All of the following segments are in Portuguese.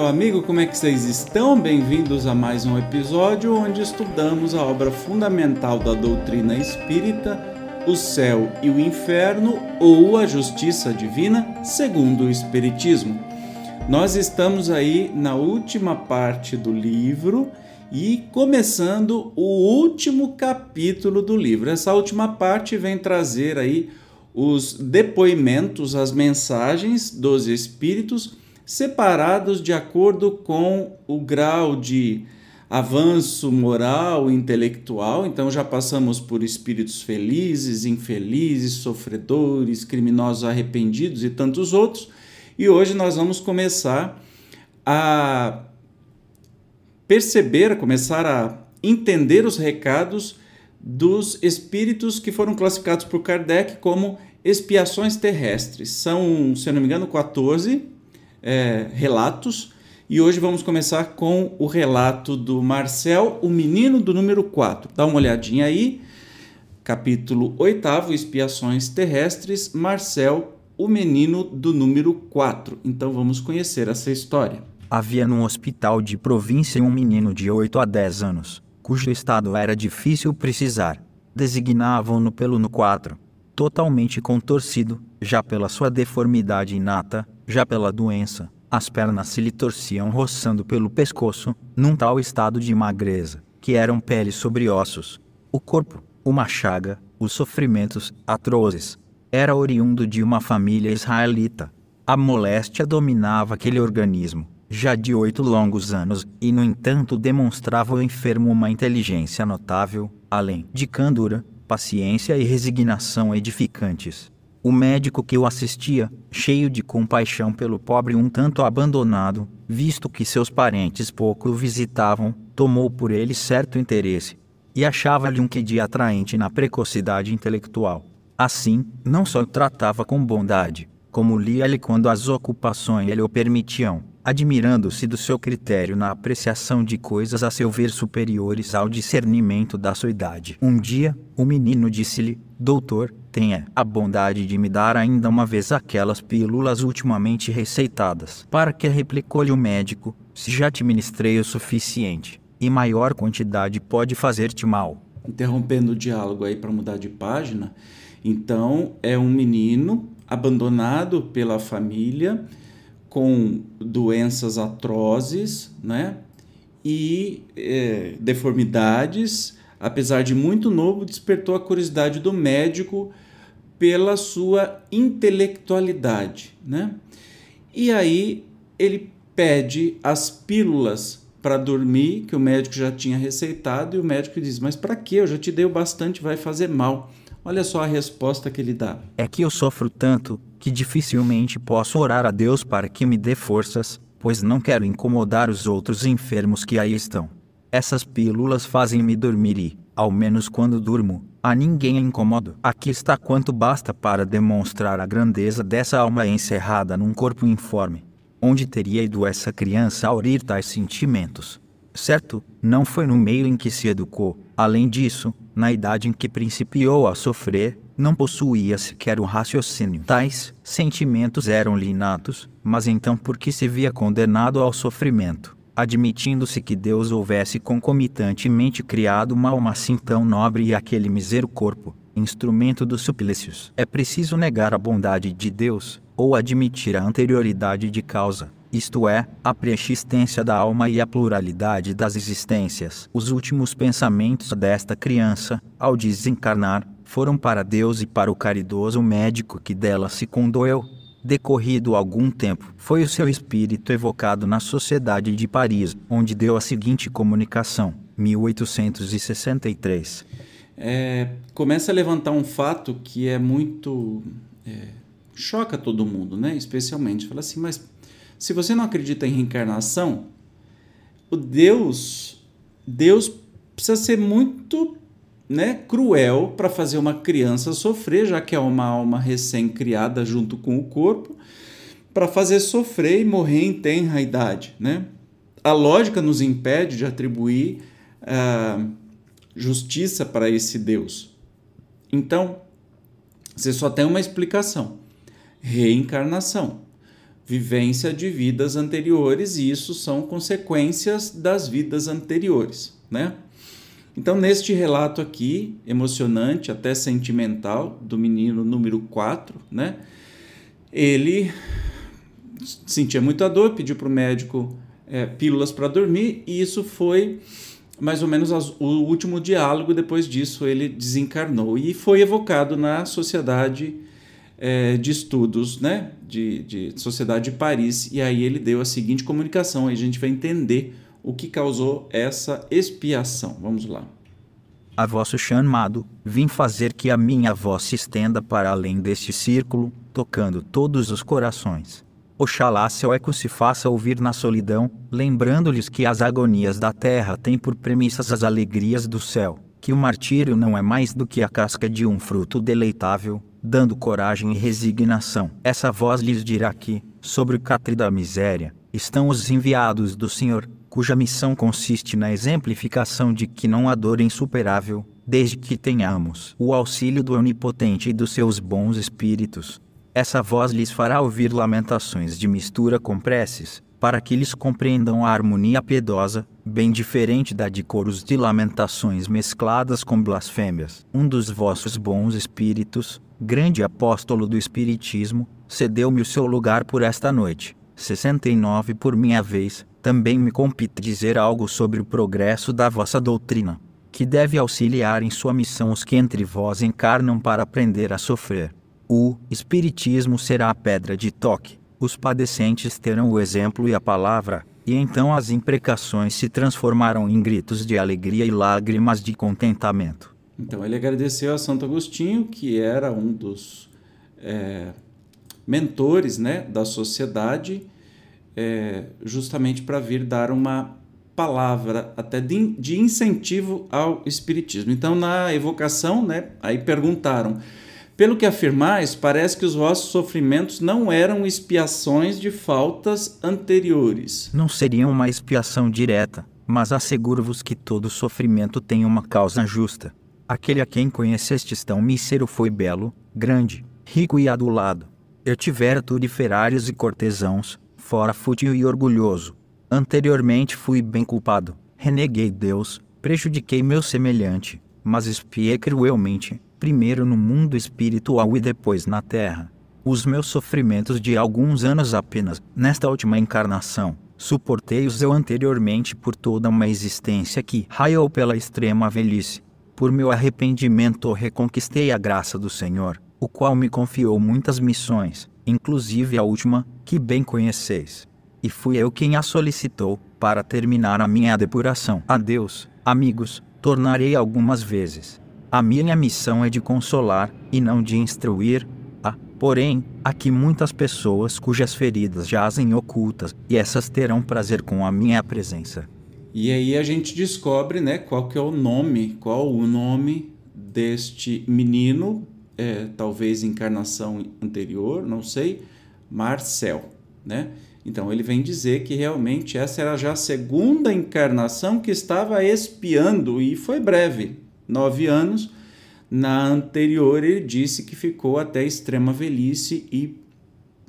meu amigo, como é que vocês estão? Bem-vindos a mais um episódio onde estudamos a obra fundamental da doutrina espírita, o céu e o inferno ou a justiça divina, segundo o Espiritismo. Nós estamos aí na última parte do livro e começando o último capítulo do livro. Essa última parte vem trazer aí os depoimentos, as mensagens dos espíritos separados de acordo com o grau de avanço moral, intelectual. Então já passamos por espíritos felizes, infelizes, sofredores, criminosos arrependidos e tantos outros. E hoje nós vamos começar a perceber, a começar a entender os recados dos espíritos que foram classificados por Kardec como expiações terrestres. São, se eu não me engano, 14 é, relatos. E hoje vamos começar com o relato do Marcel, o menino do número 4. Dá uma olhadinha aí. Capítulo 8, Expiações Terrestres, Marcel, o menino do número 4. Então vamos conhecer essa história. Havia num hospital de província um menino de 8 a 10 anos, cujo estado era difícil precisar. Designavam-no pelo no 4. Totalmente contorcido, já pela sua deformidade inata, já pela doença, as pernas se lhe torciam roçando pelo pescoço, num tal estado de magreza, que eram pele sobre ossos. O corpo, uma chaga, os sofrimentos atrozes. Era oriundo de uma família israelita. A moléstia dominava aquele organismo, já de oito longos anos, e no entanto demonstrava ao enfermo uma inteligência notável, além de candura, paciência e resignação edificantes. O médico que o assistia, cheio de compaixão pelo pobre um tanto abandonado, visto que seus parentes pouco o visitavam, tomou por ele certo interesse e achava-lhe um que de atraente na precocidade intelectual. Assim, não só o tratava com bondade, como lia-lhe quando as ocupações lhe o permitiam, admirando-se do seu critério na apreciação de coisas a seu ver superiores ao discernimento da sua idade. Um dia, o menino disse-lhe: Doutor, tenha a bondade de me dar ainda uma vez aquelas pílulas ultimamente receitadas. Para que replicou-lhe o médico: Se já te ministrei o suficiente, e maior quantidade pode fazer-te mal. Interrompendo o diálogo aí para mudar de página, então é um menino abandonado pela família com doenças atrozes, né? E é, deformidades, apesar de muito novo, despertou a curiosidade do médico pela sua intelectualidade, né? E aí ele pede as pílulas para dormir que o médico já tinha receitado e o médico diz: "Mas para que? Eu já te dei o bastante, vai fazer mal". Olha só a resposta que ele dá. É que eu sofro tanto que dificilmente posso orar a Deus para que me dê forças, pois não quero incomodar os outros enfermos que aí estão. Essas pílulas fazem-me dormir e, ao menos quando durmo, a ninguém incomodo. Aqui está quanto basta para demonstrar a grandeza dessa alma encerrada num corpo informe. Onde teria ido essa criança aurir tais sentimentos? Certo, não foi no meio em que se educou. Além disso, na idade em que principiou a sofrer, não possuía sequer um raciocínio. Tais sentimentos eram-lhe inatos, mas então por que se via condenado ao sofrimento? Admitindo-se que Deus houvesse concomitantemente criado uma alma assim tão nobre e aquele mísero corpo, instrumento dos suplícios. É preciso negar a bondade de Deus, ou admitir a anterioridade de causa, isto é, a preexistência da alma e a pluralidade das existências. Os últimos pensamentos desta criança, ao desencarnar, foram para Deus e para o caridoso médico que dela se condoeu. Decorrido algum tempo, foi o seu espírito evocado na Sociedade de Paris, onde deu a seguinte comunicação: 1863. É, começa a levantar um fato que é muito. É, choca todo mundo, né? Especialmente. Fala assim, mas se você não acredita em reencarnação, o Deus, Deus precisa ser muito né, cruel para fazer uma criança sofrer, já que é uma alma recém-criada junto com o corpo, para fazer sofrer e morrer em tenra idade. Né? A lógica nos impede de atribuir uh, justiça para esse Deus. Então, você só tem uma explicação: reencarnação vivência de vidas anteriores e isso são consequências das vidas anteriores, né? Então, neste relato aqui, emocionante, até sentimental, do menino número 4, né? Ele sentia muita dor, pediu para o médico é, pílulas para dormir, e isso foi mais ou menos o último diálogo. Depois disso, ele desencarnou e foi evocado na Sociedade é, de Estudos, né? De, de Sociedade de Paris, e aí ele deu a seguinte comunicação. Aí a gente vai entender o que causou essa expiação. Vamos lá. A vosso chamado, vim fazer que a minha voz se estenda para além deste círculo, tocando todos os corações. Oxalá seu eco se faça ouvir na solidão, lembrando-lhes que as agonias da terra têm por premissas as alegrias do céu, que o martírio não é mais do que a casca de um fruto deleitável, dando coragem e resignação. Essa voz lhes dirá que, sobre o catre da miséria, estão os enviados do Senhor, cuja missão consiste na exemplificação de que não há dor insuperável, desde que tenhamos o auxílio do Onipotente e dos seus bons espíritos, essa voz lhes fará ouvir lamentações de mistura com preces, para que eles compreendam a harmonia piedosa, bem diferente da de coros de lamentações mescladas com blasfêmias. Um dos vossos bons espíritos, grande apóstolo do Espiritismo, cedeu-me o seu lugar por esta noite. 69 Por minha vez, também me compete dizer algo sobre o progresso da vossa doutrina, que deve auxiliar em sua missão os que entre vós encarnam para aprender a sofrer. O Espiritismo será a pedra de toque. Os padecentes terão o exemplo e a palavra, e então as imprecações se transformarão em gritos de alegria e lágrimas de contentamento. Então ele agradeceu a Santo Agostinho, que era um dos é, mentores né, da sociedade, é, justamente para vir dar uma palavra até de, de incentivo ao Espiritismo. Então, na evocação, né, aí perguntaram pelo que afirmais, parece que os vossos sofrimentos não eram expiações de faltas anteriores. Não seriam uma expiação direta, mas asseguro-vos que todo sofrimento tem uma causa justa. Aquele a quem conhecestes tão mísero foi belo, grande, rico e adulado. Eu tivera tudiferários e cortesãos, fora fútil e orgulhoso. Anteriormente fui bem culpado, reneguei Deus, prejudiquei meu semelhante, mas espiei cruelmente, primeiro no mundo espiritual e depois na terra. Os meus sofrimentos de alguns anos apenas, nesta última encarnação, suportei-os eu anteriormente por toda uma existência que raiou pela extrema velhice. Por meu arrependimento reconquistei a graça do Senhor, o qual me confiou muitas missões, inclusive a última, que bem conheceis. E fui eu quem a solicitou, para terminar a minha depuração. Adeus, amigos, tornarei algumas vezes. A minha missão é de consolar, e não de instruir. Há, porém, aqui muitas pessoas cujas feridas jazem ocultas, e essas terão prazer com a minha presença. E aí a gente descobre, né, qual que é o nome, qual o nome deste menino, é, talvez encarnação anterior, não sei, Marcel, né? Então ele vem dizer que realmente essa era já a segunda encarnação que estava espiando e foi breve, nove anos. Na anterior, ele disse que ficou até extrema velhice e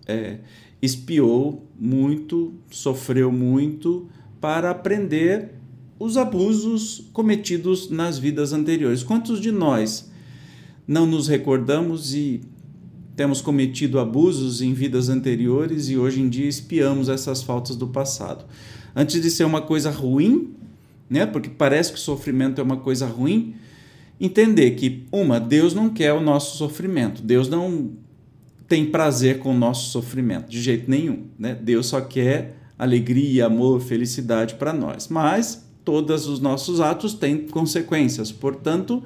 é, espiou muito, sofreu muito para aprender os abusos cometidos nas vidas anteriores. Quantos de nós não nos recordamos e temos cometido abusos em vidas anteriores e hoje em dia espiamos essas faltas do passado? Antes de ser uma coisa ruim, né? Porque parece que o sofrimento é uma coisa ruim, entender que, uma, Deus não quer o nosso sofrimento, Deus não tem prazer com o nosso sofrimento, de jeito nenhum. Né? Deus só quer alegria, amor, felicidade para nós. Mas todos os nossos atos têm consequências, portanto,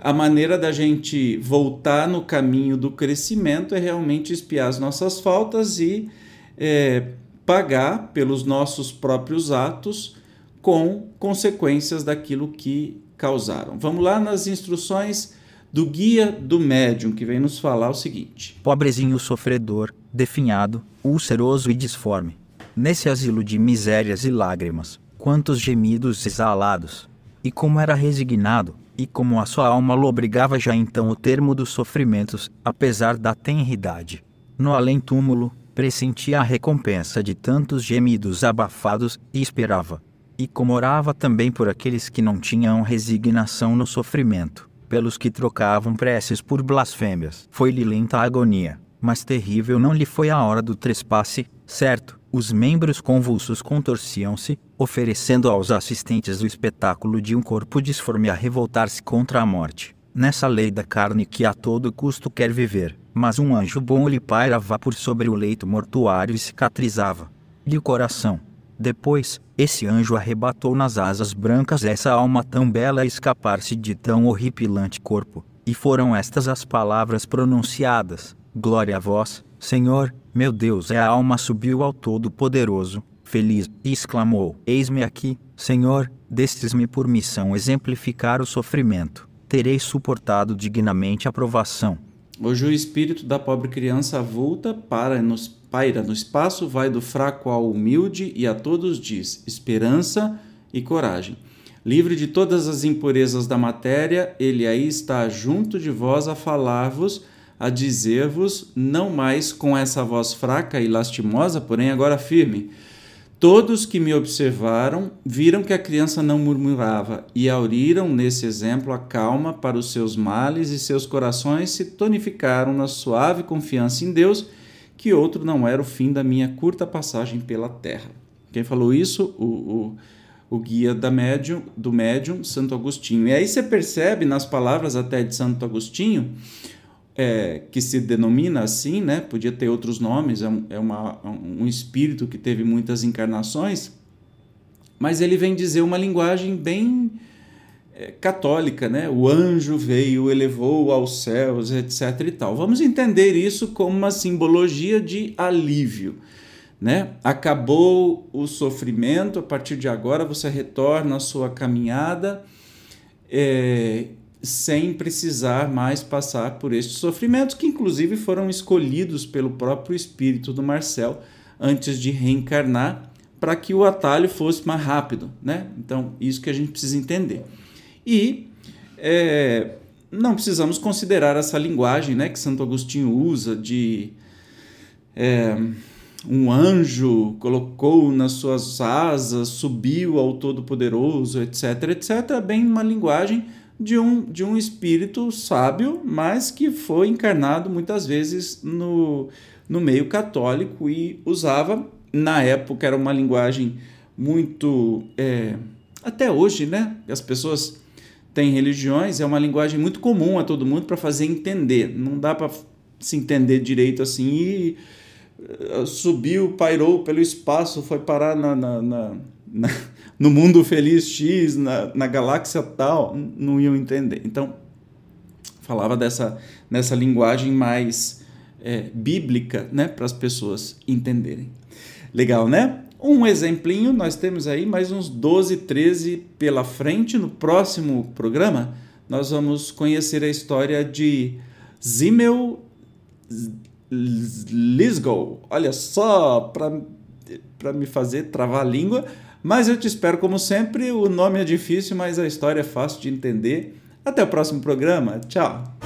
a maneira da gente voltar no caminho do crescimento é realmente espiar as nossas faltas e é, pagar pelos nossos próprios atos com consequências daquilo que causaram. Vamos lá nas instruções do guia do médium, que vem nos falar o seguinte: Pobrezinho sofredor, definhado, ulceroso e disforme. Nesse asilo de misérias e lágrimas, quantos gemidos exalados! E como era resignado, e como a sua alma lobrigava já então o termo dos sofrimentos, apesar da tenridade. No além-túmulo, pressentia a recompensa de tantos gemidos abafados e esperava. E como orava também por aqueles que não tinham resignação no sofrimento, pelos que trocavam preces por blasfêmias. Foi-lhe lenta a agonia, mas terrível não lhe foi a hora do trespasse, certo? Os membros convulsos contorciam-se, oferecendo aos assistentes o espetáculo de um corpo disforme a revoltar-se contra a morte. Nessa lei da carne que a todo custo quer viver, mas um anjo bom lhe pairava por sobre o leito mortuário e cicatrizava-lhe o coração. Depois, esse anjo arrebatou nas asas brancas essa alma tão bela a escapar-se de tão horripilante corpo, e foram estas as palavras pronunciadas: Glória a vós, Senhor, meu Deus. E a alma subiu ao Todo-Poderoso, feliz, e exclamou: Eis-me aqui, Senhor, destes-me por missão exemplificar o sofrimento. Terei suportado dignamente a provação. Hoje o espírito da pobre criança avulta para nos paira no espaço, vai do fraco ao humilde e a todos diz: esperança e coragem. Livre de todas as impurezas da matéria, ele aí está junto de vós a falar-vos, a dizer-vos, não mais com essa voz fraca e lastimosa, porém agora firme. Todos que me observaram viram que a criança não murmurava e auriram nesse exemplo a calma para os seus males e seus corações se tonificaram na suave confiança em Deus que outro não era o fim da minha curta passagem pela terra. Quem falou isso? O, o, o guia da médium, do médium, Santo Agostinho. E aí você percebe nas palavras até de Santo Agostinho, é, que se denomina assim, né? podia ter outros nomes, é, um, é uma, um espírito que teve muitas encarnações, mas ele vem dizer uma linguagem bem é, católica, né? O anjo veio, elevou aos céus, etc. e tal. Vamos entender isso como uma simbologia de alívio, né? Acabou o sofrimento, a partir de agora você retorna à sua caminhada é, sem precisar mais passar por estes sofrimentos, que inclusive foram escolhidos pelo próprio espírito do Marcel antes de reencarnar, para que o atalho fosse mais rápido, né? Então, isso que a gente precisa entender. E é, não precisamos considerar essa linguagem né, que Santo Agostinho usa de é, um anjo colocou nas suas asas, subiu ao Todo-Poderoso, etc, etc, bem uma linguagem de um, de um espírito sábio, mas que foi encarnado muitas vezes no, no meio católico e usava, na época, era uma linguagem muito. É, até hoje, né? As pessoas tem religiões, é uma linguagem muito comum a todo mundo para fazer entender. Não dá para se entender direito assim e uh, subiu, pairou pelo espaço, foi parar na, na, na, na no mundo feliz X, na, na galáxia tal, não iam entender. Então, falava dessa nessa linguagem mais é, bíblica, né, para as pessoas entenderem. Legal, né? Um exemplinho, nós temos aí mais uns 12, 13 pela frente. No próximo programa, nós vamos conhecer a história de Zimmel Lisgow. Olha só, para me fazer travar a língua. Mas eu te espero, como sempre. O nome é difícil, mas a história é fácil de entender. Até o próximo programa. Tchau!